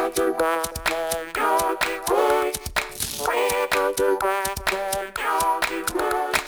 County you County Road, County Road.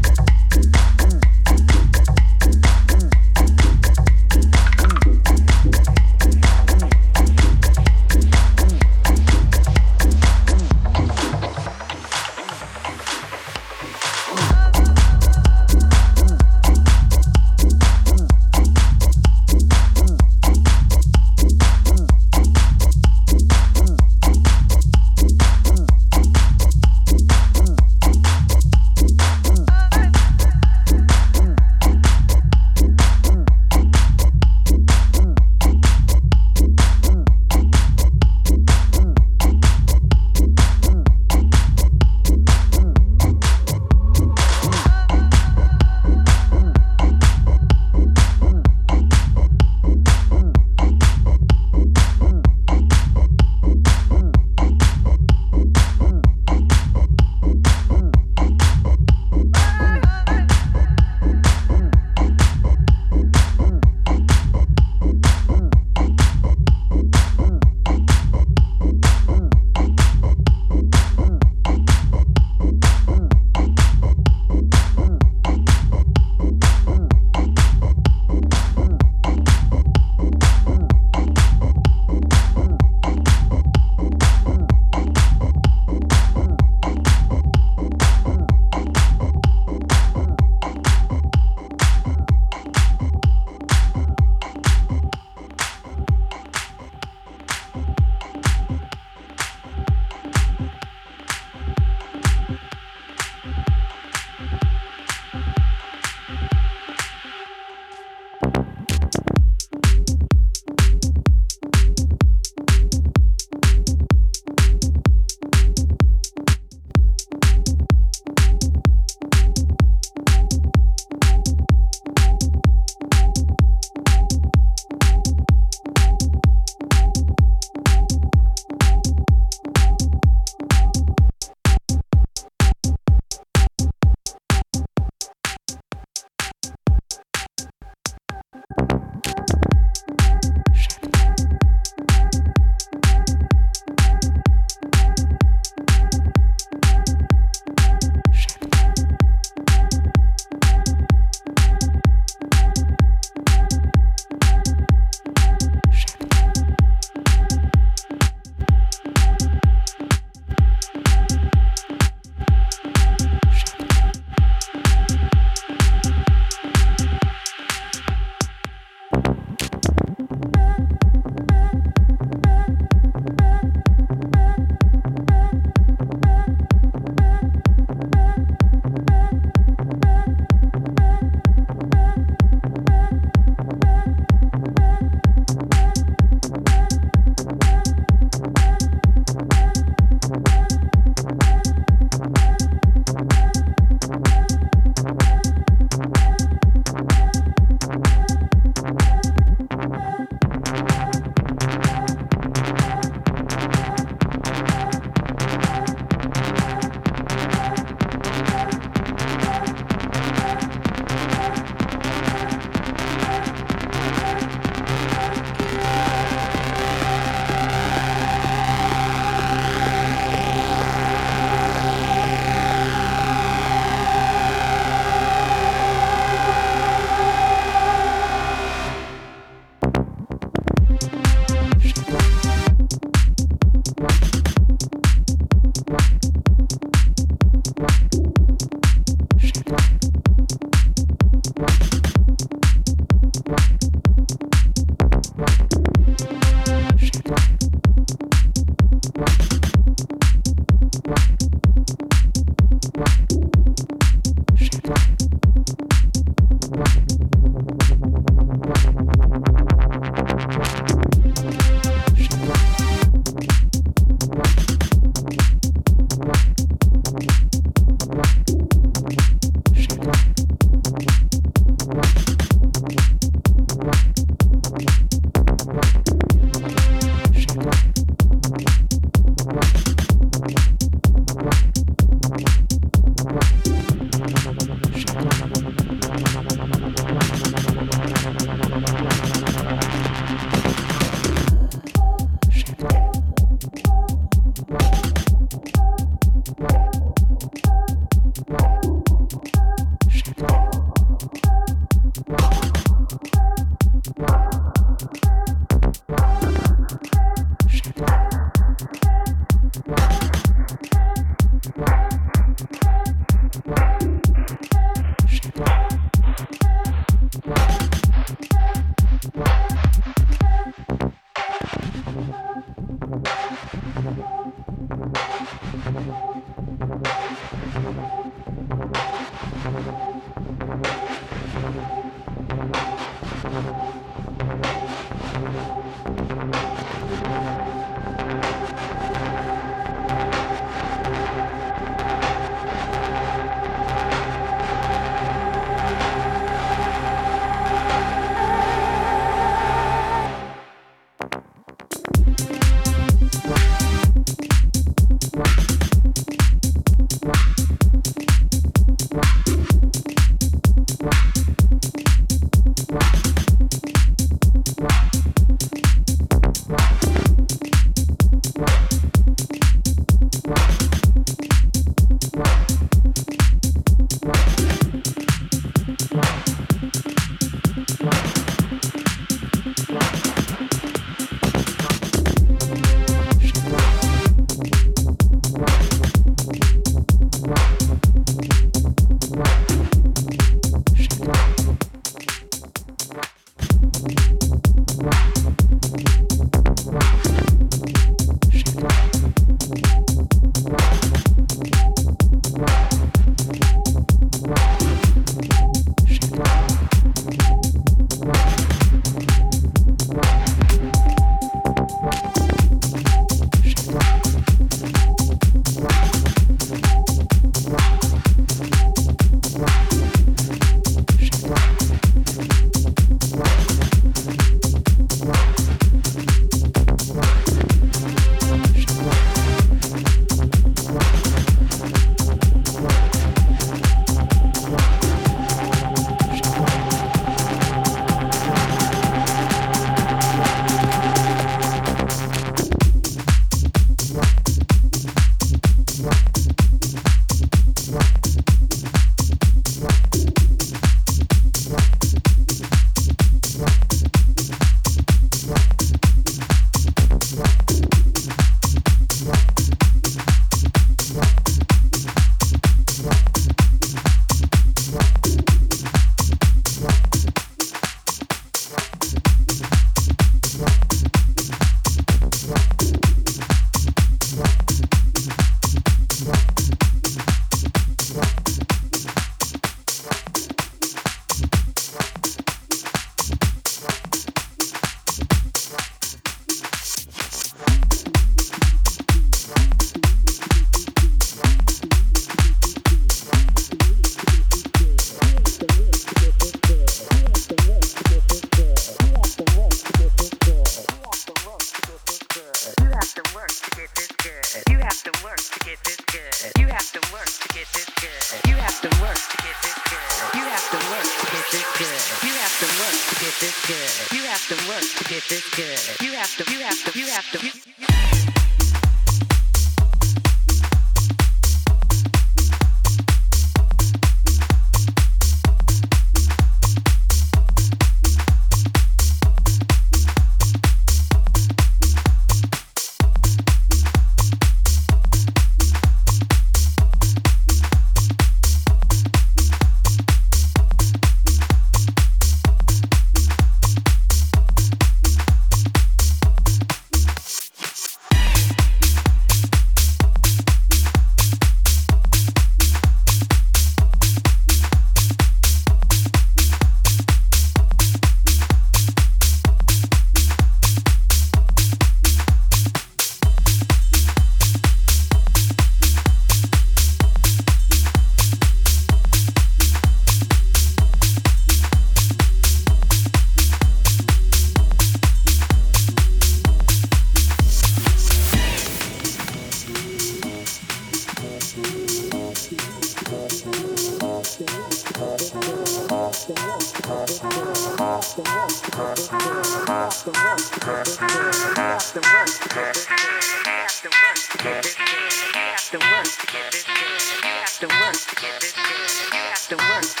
To work.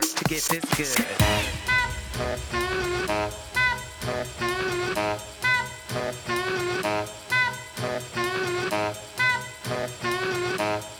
Work. To. You have to